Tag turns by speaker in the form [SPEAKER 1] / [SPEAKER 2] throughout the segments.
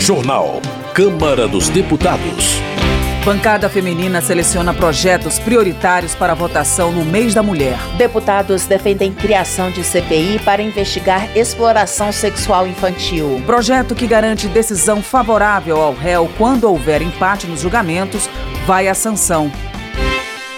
[SPEAKER 1] Jornal. Câmara dos Deputados.
[SPEAKER 2] Bancada feminina seleciona projetos prioritários para votação no mês da mulher.
[SPEAKER 3] Deputados defendem criação de CPI para investigar exploração sexual infantil.
[SPEAKER 2] Projeto que garante decisão favorável ao réu quando houver empate nos julgamentos vai à sanção.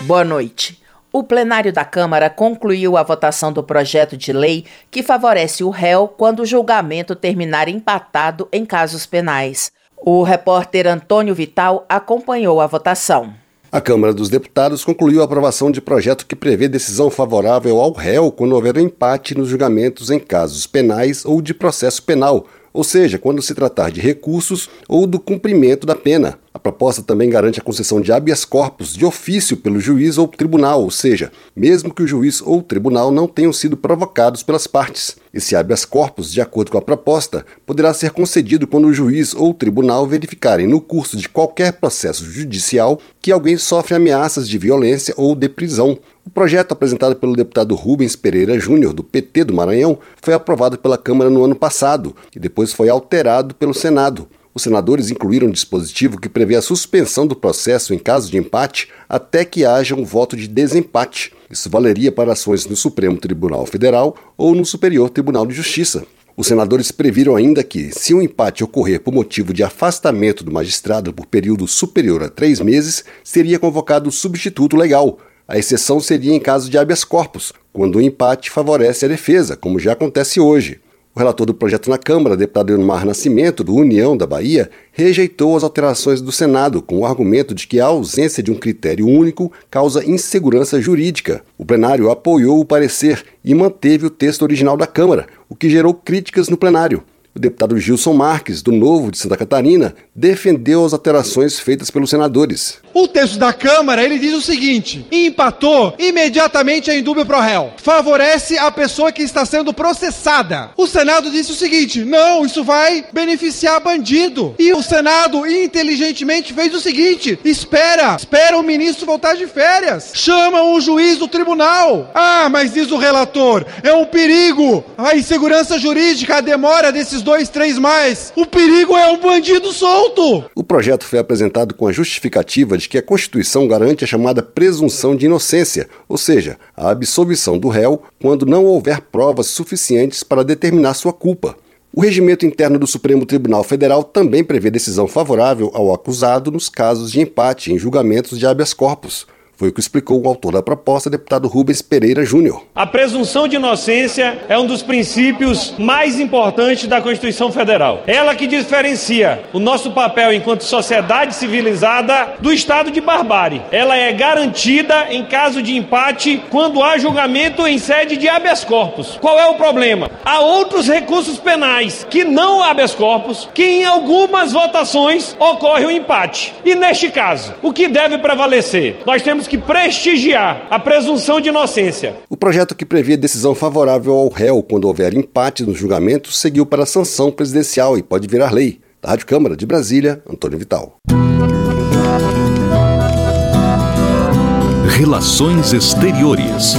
[SPEAKER 3] Boa noite. O plenário da Câmara concluiu a votação do projeto de lei que favorece o réu quando o julgamento terminar empatado em casos penais. O repórter Antônio Vital acompanhou a votação.
[SPEAKER 4] A Câmara dos Deputados concluiu a aprovação de projeto que prevê decisão favorável ao réu quando houver empate nos julgamentos em casos penais ou de processo penal, ou seja, quando se tratar de recursos ou do cumprimento da pena. A proposta também garante a concessão de habeas corpus de ofício pelo juiz ou tribunal, ou seja, mesmo que o juiz ou tribunal não tenham sido provocados pelas partes. Esse habeas corpus, de acordo com a proposta, poderá ser concedido quando o juiz ou tribunal verificarem no curso de qualquer processo judicial que alguém sofre ameaças de violência ou de prisão. O projeto apresentado pelo deputado Rubens Pereira Júnior, do PT do Maranhão, foi aprovado pela Câmara no ano passado e depois foi alterado pelo Senado. Os senadores incluíram um dispositivo que prevê a suspensão do processo em caso de empate até que haja um voto de desempate. Isso valeria para ações no Supremo Tribunal Federal ou no Superior Tribunal de Justiça. Os senadores previram ainda que, se um empate ocorrer por motivo de afastamento do magistrado por período superior a três meses, seria convocado substituto legal. A exceção seria em caso de habeas corpus, quando o empate favorece a defesa, como já acontece hoje. O relator do projeto na Câmara, deputado Elmar Nascimento, do União da Bahia, rejeitou as alterações do Senado com o argumento de que a ausência de um critério único causa insegurança jurídica. O plenário apoiou o parecer e manteve o texto original da Câmara, o que gerou críticas no plenário. O deputado Gilson Marques, do Novo de Santa Catarina, defendeu as alterações feitas pelos senadores.
[SPEAKER 5] O texto da Câmara, ele diz o seguinte: empatou, imediatamente é indúbio pro réu. Favorece a pessoa que está sendo processada. O Senado disse o seguinte: não, isso vai beneficiar bandido. E o Senado, inteligentemente, fez o seguinte: espera, espera o ministro voltar de férias. Chama o juiz do tribunal. Ah, mas diz o relator, é um perigo. A insegurança jurídica, a demora desses dois, três mais. O perigo é um bandido solto.
[SPEAKER 4] O projeto foi apresentado com a justificativa de que a Constituição garante a chamada presunção de inocência, ou seja, a absolvição do réu quando não houver provas suficientes para determinar sua culpa. O regimento interno do Supremo Tribunal Federal também prevê decisão favorável ao acusado nos casos de empate em julgamentos de habeas corpus, foi o que explicou o autor da proposta, deputado Rubens Pereira Júnior.
[SPEAKER 6] A presunção de inocência é um dos princípios mais importantes da Constituição Federal. Ela que diferencia o nosso papel enquanto sociedade civilizada do estado de barbárie. Ela é garantida em caso de empate quando há julgamento em sede de habeas corpus. Qual é o problema? Há outros recursos penais que não habeas corpus, que em algumas votações ocorre o um empate. E neste caso, o que deve prevalecer? Nós temos que prestigiar a presunção de inocência.
[SPEAKER 4] O projeto que previa decisão favorável ao réu quando houver empate no julgamento seguiu para a sanção presidencial e pode virar lei. Da Rádio Câmara de Brasília, Antônio Vital.
[SPEAKER 1] Relações Exteriores.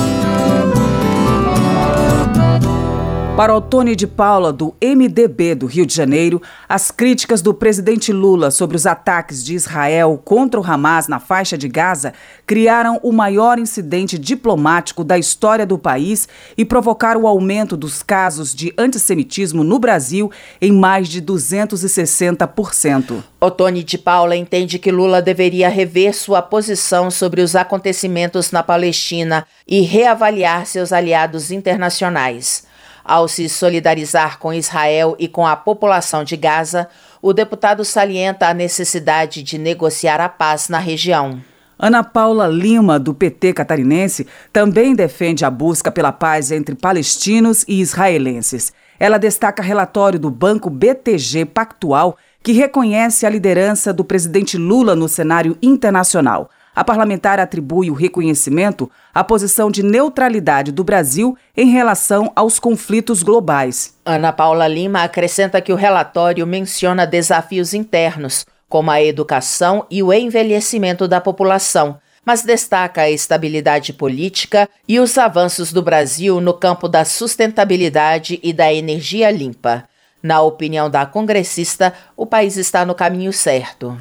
[SPEAKER 2] Para Otone de Paula, do MDB do Rio de Janeiro, as críticas do presidente Lula sobre os ataques de Israel contra o Hamas na faixa de Gaza criaram o maior incidente diplomático da história do país e provocaram o aumento dos casos de antissemitismo no Brasil em mais de 260%.
[SPEAKER 3] Otone de Paula entende que Lula deveria rever sua posição sobre os acontecimentos na Palestina e reavaliar seus aliados internacionais. Ao se solidarizar com Israel e com a população de Gaza, o deputado salienta a necessidade de negociar a paz na região.
[SPEAKER 2] Ana Paula Lima, do PT catarinense, também defende a busca pela paz entre palestinos e israelenses. Ela destaca relatório do Banco BTG Pactual, que reconhece a liderança do presidente Lula no cenário internacional. A parlamentar atribui o reconhecimento à posição de neutralidade do Brasil em relação aos conflitos globais.
[SPEAKER 3] Ana Paula Lima acrescenta que o relatório menciona desafios internos, como a educação e o envelhecimento da população, mas destaca a estabilidade política e os avanços do Brasil no campo da sustentabilidade e da energia limpa. Na opinião da congressista, o país está no caminho certo.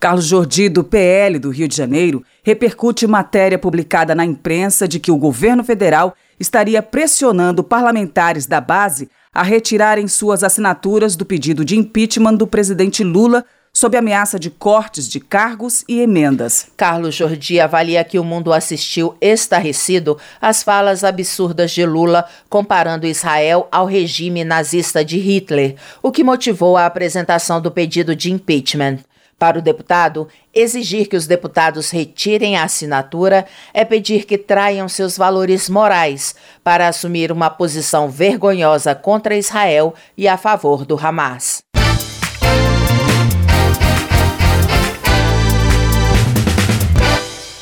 [SPEAKER 2] Carlos Jordi, do PL do Rio de Janeiro, repercute matéria publicada na imprensa de que o governo federal estaria pressionando parlamentares da base a retirarem suas assinaturas do pedido de impeachment do presidente Lula sob ameaça de cortes de cargos e emendas.
[SPEAKER 3] Carlos Jordi avalia que o mundo assistiu estarrecido às falas absurdas de Lula comparando Israel ao regime nazista de Hitler, o que motivou a apresentação do pedido de impeachment. Para o deputado, exigir que os deputados retirem a assinatura é pedir que traiam seus valores morais para assumir uma posição vergonhosa contra Israel e a favor do Hamas.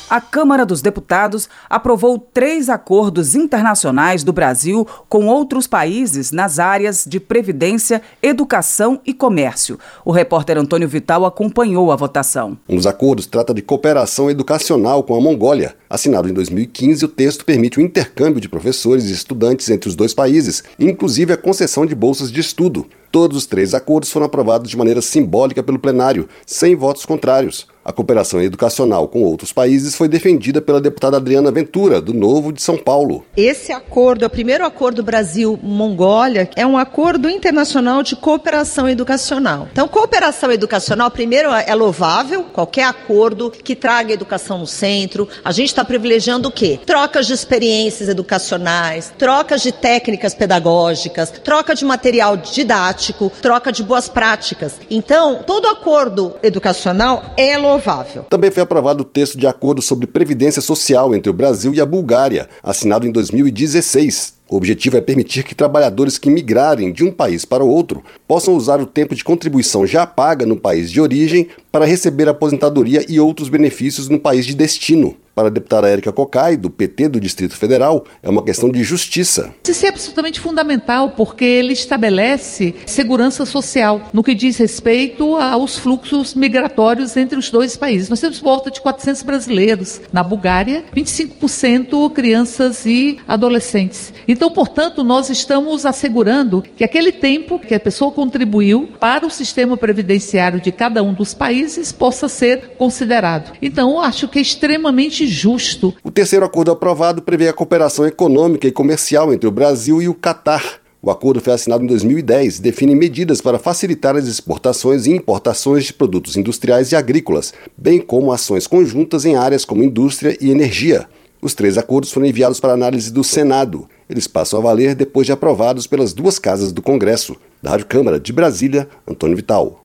[SPEAKER 2] A Câmara dos Deputados aprovou três acordos internacionais do Brasil com outros países nas áreas de previdência, educação e comércio. O repórter Antônio Vital acompanhou a votação.
[SPEAKER 4] Um dos acordos trata de cooperação educacional com a Mongólia. Assinado em 2015, o texto permite o intercâmbio de professores e estudantes entre os dois países, inclusive a concessão de bolsas de estudo. Todos os três acordos foram aprovados de maneira simbólica pelo plenário, sem votos contrários. A cooperação educacional com outros países foi defendida pela deputada Adriana Ventura, do Novo de São Paulo.
[SPEAKER 7] Esse acordo o primeiro acordo Brasil-Mongólia, é um acordo internacional de cooperação educacional. Então, cooperação educacional, primeiro, é louvável, qualquer acordo que traga educação no centro. A gente está privilegiando o quê? Trocas de experiências educacionais, trocas de técnicas pedagógicas, troca de material didático, troca de boas práticas. Então, todo acordo educacional é louvável louvável.
[SPEAKER 4] Também foi aprovado o texto de acordo sobre previdência social entre o Brasil e a Bulgária, assinado em 2016. O objetivo é permitir que trabalhadores que migrarem de um país para o outro possam usar o tempo de contribuição já paga no país de origem para receber aposentadoria e outros benefícios no país de destino. Para a deputada Érica Cocai, do PT do Distrito Federal, é uma questão de justiça.
[SPEAKER 8] Isso é absolutamente fundamental, porque ele estabelece segurança social no que diz respeito aos fluxos migratórios entre os dois países. Nós temos volta de 400 brasileiros. Na Bulgária, 25% crianças e adolescentes. Então, portanto, nós estamos assegurando que aquele tempo que a pessoa contribuiu para o sistema previdenciário de cada um dos países possa ser considerado. Então, acho que é extremamente justo.
[SPEAKER 4] O terceiro acordo aprovado prevê a cooperação econômica e comercial entre o Brasil e o Catar. O acordo foi assinado em 2010 e define medidas para facilitar as exportações e importações de produtos industriais e agrícolas, bem como ações conjuntas em áreas como indústria e energia. Os três acordos foram enviados para análise do Senado. Eles passam a valer depois de aprovados pelas duas casas do Congresso. Da Rádio Câmara de Brasília, Antônio Vital.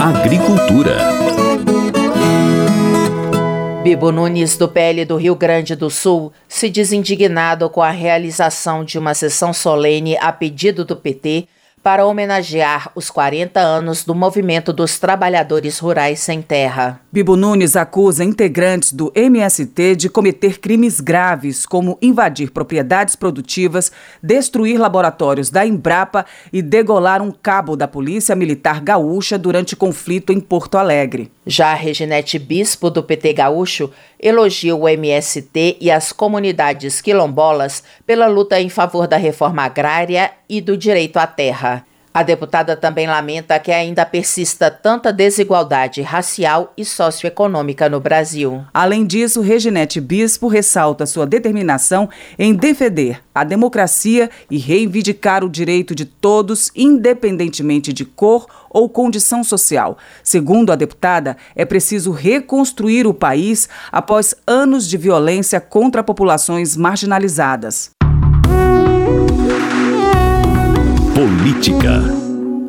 [SPEAKER 1] Agricultura.
[SPEAKER 3] Bibo Nunes, do PL do Rio Grande do Sul, se diz indignado com a realização de uma sessão solene a pedido do PT para homenagear os 40 anos do movimento dos trabalhadores rurais sem terra.
[SPEAKER 2] Bibo Nunes acusa integrantes do MST de cometer crimes graves, como invadir propriedades produtivas, destruir laboratórios da Embrapa e degolar um cabo da Polícia Militar Gaúcha durante conflito em Porto Alegre.
[SPEAKER 3] Já Reginete Bispo, do PT Gaúcho, elogia o MST e as comunidades quilombolas pela luta em favor da reforma agrária e do direito à terra. A deputada também lamenta que ainda persista tanta desigualdade racial e socioeconômica no Brasil.
[SPEAKER 2] Além disso, Reginete Bispo ressalta sua determinação em defender a democracia e reivindicar o direito de todos, independentemente de cor ou condição social. Segundo a deputada, é preciso reconstruir o país após anos de violência contra populações marginalizadas.
[SPEAKER 1] Política.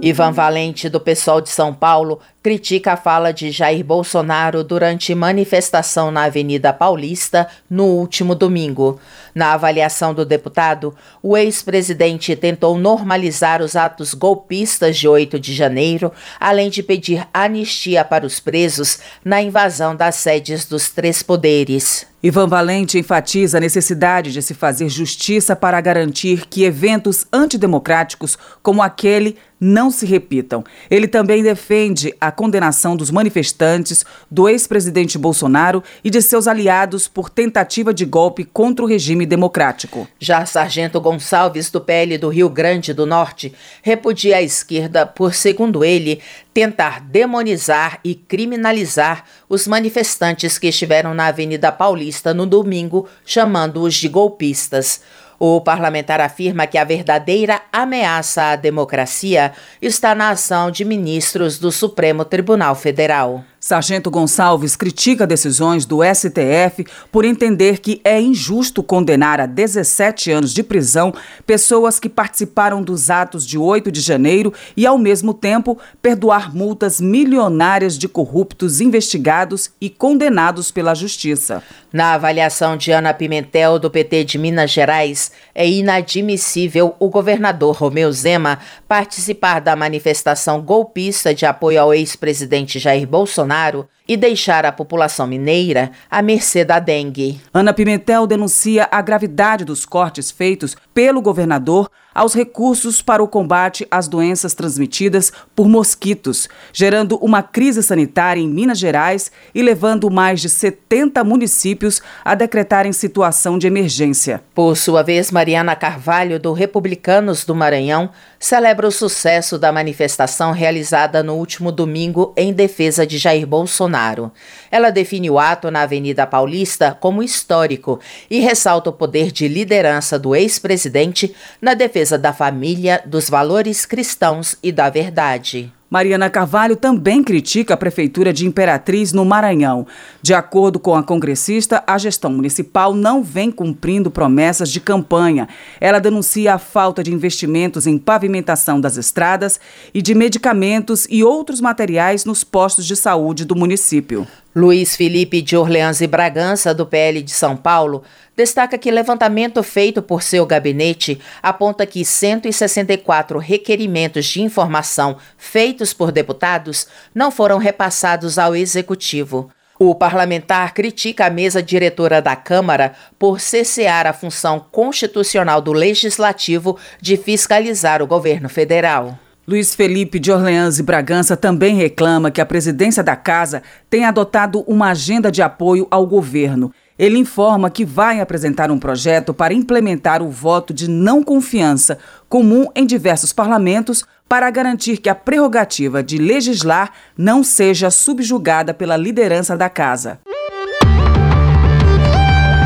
[SPEAKER 3] Ivan Valente, do PSOL de São Paulo, critica a fala de Jair Bolsonaro durante manifestação na Avenida Paulista no último domingo. Na avaliação do deputado, o ex-presidente tentou normalizar os atos golpistas de 8 de janeiro, além de pedir anistia para os presos na invasão das sedes dos três poderes.
[SPEAKER 2] Ivan Valente enfatiza a necessidade de se fazer justiça para garantir que eventos antidemocráticos como aquele não se repitam. Ele também defende a condenação dos manifestantes, do ex-presidente Bolsonaro e de seus aliados por tentativa de golpe contra o regime democrático.
[SPEAKER 3] Já Sargento Gonçalves, do PL do Rio Grande do Norte, repudia a esquerda por, segundo ele, tentar demonizar e criminalizar os manifestantes que estiveram na Avenida Paulista no domingo, chamando-os de golpistas. O parlamentar afirma que a verdadeira ameaça à democracia está na ação de ministros do Supremo Tribunal Federal.
[SPEAKER 2] Sargento Gonçalves critica decisões do STF por entender que é injusto condenar a 17 anos de prisão pessoas que participaram dos atos de 8 de janeiro e, ao mesmo tempo, perdoar multas milionárias de corruptos investigados e condenados pela Justiça.
[SPEAKER 3] Na avaliação de Ana Pimentel, do PT de Minas Gerais, é inadmissível o governador Romeu Zema participar da manifestação golpista de apoio ao ex-presidente Jair Bolsonaro Bolsonaro e deixar a população mineira à mercê da dengue.
[SPEAKER 2] Ana Pimentel denuncia a gravidade dos cortes feitos pelo governador aos recursos para o combate às doenças transmitidas por mosquitos, gerando uma crise sanitária em Minas Gerais e levando mais de 70 municípios a decretarem situação de emergência.
[SPEAKER 3] Por sua vez, Mariana Carvalho, do Republicanos do Maranhão, celebra o sucesso da manifestação realizada no último domingo em defesa de Jair Bolsonaro. Ela define o ato na Avenida Paulista como histórico e ressalta o poder de liderança do ex-presidente na defesa defesa da família, dos valores cristãos e da verdade.
[SPEAKER 2] Mariana Carvalho também critica a Prefeitura de Imperatriz, no Maranhão. De acordo com a congressista, a gestão municipal não vem cumprindo promessas de campanha. Ela denuncia a falta de investimentos em pavimentação das estradas e de medicamentos e outros materiais nos postos de saúde do município.
[SPEAKER 3] Luiz Felipe de Orleans e Bragança, do PL de São Paulo, destaca que levantamento feito por seu gabinete aponta que 164 requerimentos de informação feitos por deputados não foram repassados ao Executivo. O parlamentar critica a mesa diretora da Câmara por cessear a função constitucional do Legislativo de fiscalizar o governo federal.
[SPEAKER 2] Luiz Felipe de Orleans e Bragança também reclama que a presidência da casa tenha adotado uma agenda de apoio ao governo. Ele informa que vai apresentar um projeto para implementar o voto de não confiança, comum em diversos parlamentos, para garantir que a prerrogativa de legislar não seja subjugada pela liderança da casa.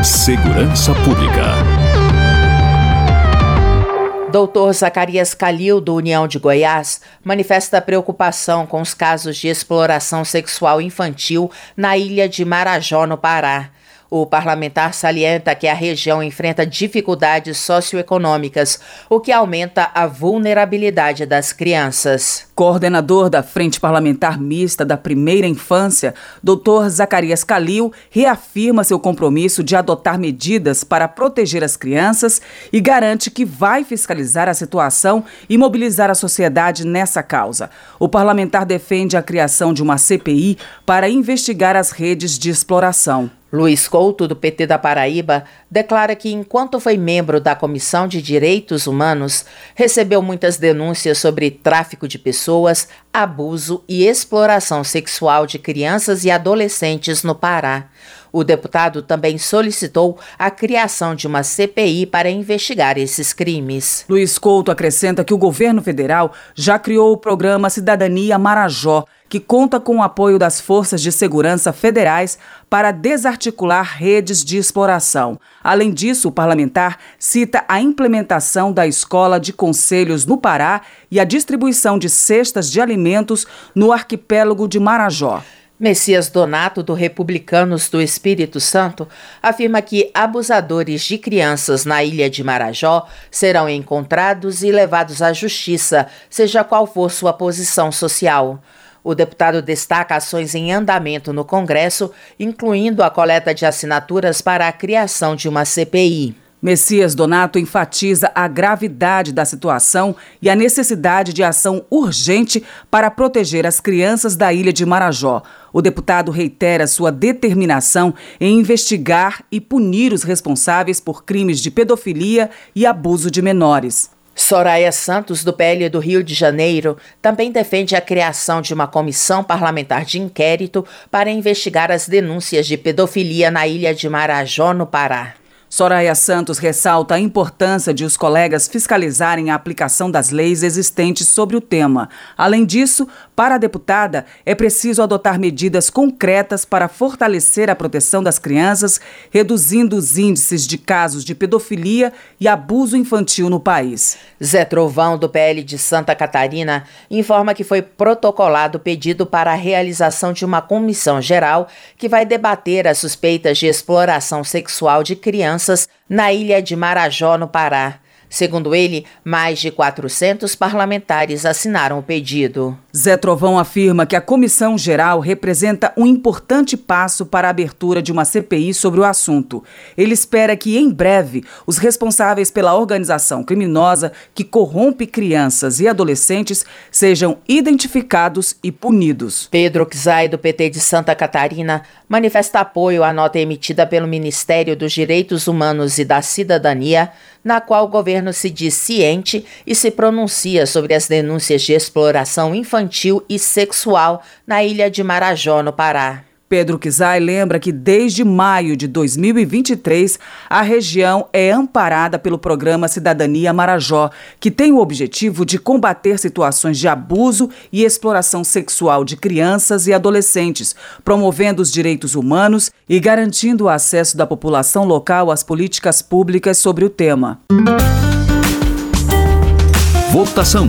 [SPEAKER 1] Segurança Pública.
[SPEAKER 3] Doutor Zacarias Calil, do União de Goiás, manifesta preocupação com os casos de exploração sexual infantil na ilha de Marajó, no Pará. O parlamentar salienta que a região enfrenta dificuldades socioeconômicas, o que aumenta a vulnerabilidade das crianças.
[SPEAKER 2] Coordenador da Frente Parlamentar Mista da Primeira Infância, Dr. Zacarias Calil reafirma seu compromisso de adotar medidas para proteger as crianças e garante que vai fiscalizar a situação e mobilizar a sociedade nessa causa. O parlamentar defende a criação de uma CPI para investigar as redes de exploração.
[SPEAKER 3] Luiz Couto, do PT da Paraíba, declara que, enquanto foi membro da Comissão de Direitos Humanos, recebeu muitas denúncias sobre tráfico de pessoas, abuso e exploração sexual de crianças e adolescentes no Pará. O deputado também solicitou a criação de uma CPI para investigar esses crimes.
[SPEAKER 2] Luiz Couto acrescenta que o governo federal já criou o programa Cidadania Marajó que conta com o apoio das forças de segurança federais para desarticular redes de exploração. Além disso, o parlamentar cita a implementação da Escola de Conselhos no Pará e a distribuição de cestas de alimentos no arquipélago de Marajó.
[SPEAKER 3] Messias Donato, do Republicanos do Espírito Santo, afirma que abusadores de crianças na ilha de Marajó serão encontrados e levados à justiça, seja qual for sua posição social. O deputado destaca ações em andamento no Congresso, incluindo a coleta de assinaturas para a criação de uma CPI.
[SPEAKER 2] Messias Donato enfatiza a gravidade da situação e a necessidade de ação urgente para proteger as crianças da ilha de Marajó. O deputado reitera sua determinação em investigar e punir os responsáveis por crimes de pedofilia e abuso de menores.
[SPEAKER 3] Soraya Santos, do PL do Rio de Janeiro, também defende a criação de uma comissão parlamentar de inquérito para investigar as denúncias de pedofilia na ilha de Marajó, no Pará.
[SPEAKER 2] Soraya Santos ressalta a importância de os colegas fiscalizarem a aplicação das leis existentes sobre o tema. Além disso, para a deputada, é preciso adotar medidas concretas para fortalecer a proteção das crianças, reduzindo os índices de casos de pedofilia e abuso infantil no país.
[SPEAKER 3] Zé Trovão, do PL de Santa Catarina, informa que foi protocolado pedido para a realização de uma comissão geral que vai debater as suspeitas de exploração sexual de crianças na ilha de Marajó, no Pará. Segundo ele, mais de 400 parlamentares assinaram o pedido.
[SPEAKER 2] Zé Trovão afirma que a comissão geral representa um importante passo para a abertura de uma CPI sobre o assunto. Ele espera que, em breve, os responsáveis pela organização criminosa que corrompe crianças e adolescentes sejam identificados e punidos.
[SPEAKER 3] Pedro Czai, do PT de Santa Catarina, manifesta apoio à nota emitida pelo Ministério dos Direitos Humanos e da Cidadania na qual o governo se diz ciente e se pronuncia sobre as denúncias de exploração infantil e sexual na ilha de Marajó, no Pará.
[SPEAKER 2] Pedro Kizai lembra que desde maio de 2023 a região é amparada pelo programa Cidadania Marajó, que tem o objetivo de combater situações de abuso e exploração sexual de crianças e adolescentes, promovendo os direitos humanos e garantindo o acesso da população local às políticas públicas sobre o tema.
[SPEAKER 1] Votação.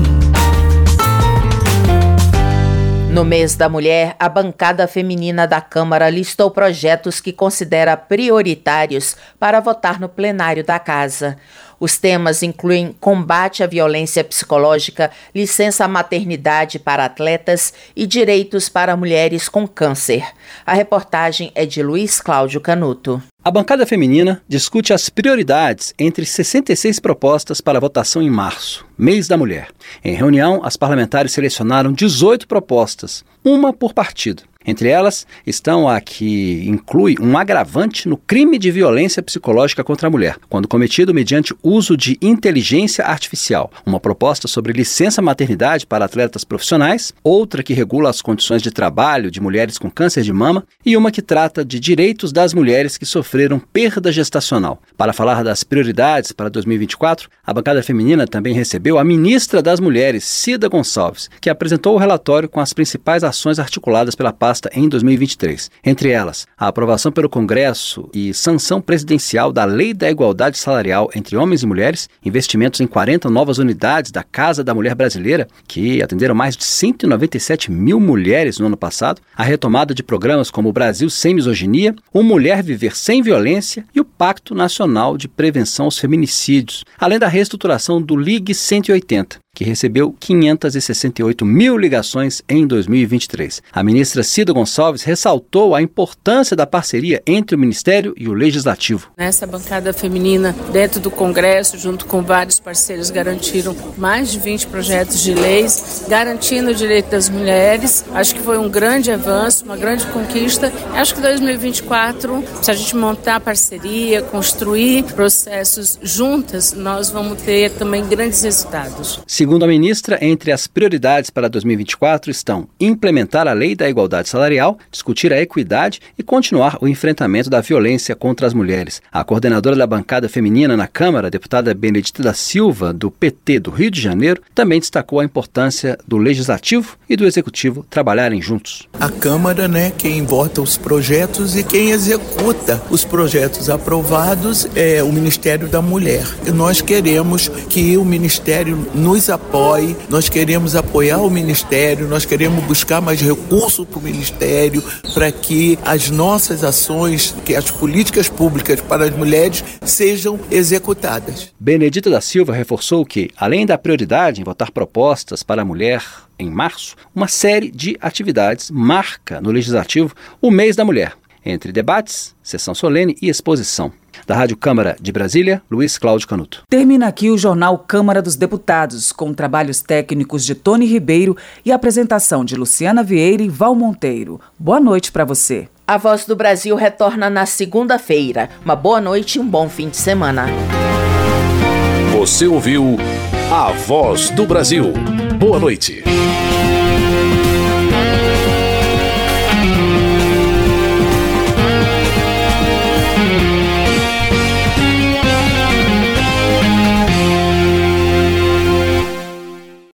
[SPEAKER 3] No mês da mulher, a bancada feminina da Câmara listou projetos que considera prioritários para votar no plenário da Casa. Os temas incluem combate à violência psicológica, licença maternidade para atletas e direitos para mulheres com câncer. A reportagem é de Luiz Cláudio Canuto.
[SPEAKER 9] A bancada feminina discute as prioridades entre 66 propostas para votação em março, mês da mulher. Em reunião, as parlamentares selecionaram 18 propostas, uma por partido. Entre elas estão a que inclui um agravante no crime de violência psicológica contra a mulher, quando cometido mediante uso de inteligência artificial, uma proposta sobre licença maternidade para atletas profissionais, outra que regula as condições de trabalho de mulheres com câncer de mama e uma que trata de direitos das mulheres que sofreram perda gestacional. Para falar das prioridades para 2024, a bancada feminina também recebeu a ministra das Mulheres, Cida Gonçalves, que apresentou o relatório com as principais ações articuladas pela paz pasta em 2023. Entre elas, a aprovação pelo Congresso e sanção presidencial da Lei da Igualdade Salarial entre Homens e Mulheres, investimentos em 40 novas unidades da Casa da Mulher Brasileira, que atenderam mais de 197 mil mulheres no ano passado, a retomada de programas como o Brasil Sem Misoginia, o Mulher Viver Sem Violência e o Pacto Nacional de Prevenção aos Feminicídios, além da reestruturação do Ligue 180 que recebeu 568 mil ligações em 2023. A ministra Cida Gonçalves ressaltou a importância da parceria entre o Ministério e o Legislativo.
[SPEAKER 10] Nessa bancada feminina, dentro do Congresso, junto com vários parceiros, garantiram mais de 20 projetos de leis garantindo o direito das mulheres. Acho que foi um grande avanço, uma grande conquista. Acho que 2024, se a gente montar parceria, construir processos juntas, nós vamos ter também grandes resultados.
[SPEAKER 9] Segundo a ministra, entre as prioridades para 2024 estão implementar a lei da igualdade salarial, discutir a equidade e continuar o enfrentamento da violência contra as mulheres. A coordenadora da bancada feminina na Câmara, deputada Benedita da Silva, do PT do Rio de Janeiro, também destacou a importância do legislativo e do executivo trabalharem juntos.
[SPEAKER 11] A Câmara, né, quem vota os projetos e quem executa os projetos aprovados é o Ministério da Mulher. E nós queremos que o Ministério nos apoie, nós queremos apoiar o Ministério, nós queremos buscar mais recursos para o Ministério para que as nossas ações, que as políticas públicas para as mulheres sejam executadas.
[SPEAKER 9] Benedita da Silva reforçou que, além da prioridade em votar propostas para a mulher em março, uma série de atividades marca no Legislativo o mês da mulher, entre debates, sessão solene e exposição. Da Rádio Câmara de Brasília, Luiz Cláudio Canuto.
[SPEAKER 2] Termina aqui o jornal Câmara dos Deputados, com trabalhos técnicos de Tony Ribeiro e apresentação de Luciana Vieira e Val Monteiro. Boa noite para você.
[SPEAKER 3] A Voz do Brasil retorna na segunda-feira. Uma boa noite e um bom fim de semana.
[SPEAKER 1] Você ouviu
[SPEAKER 12] A voz do Brasil. Boa noite.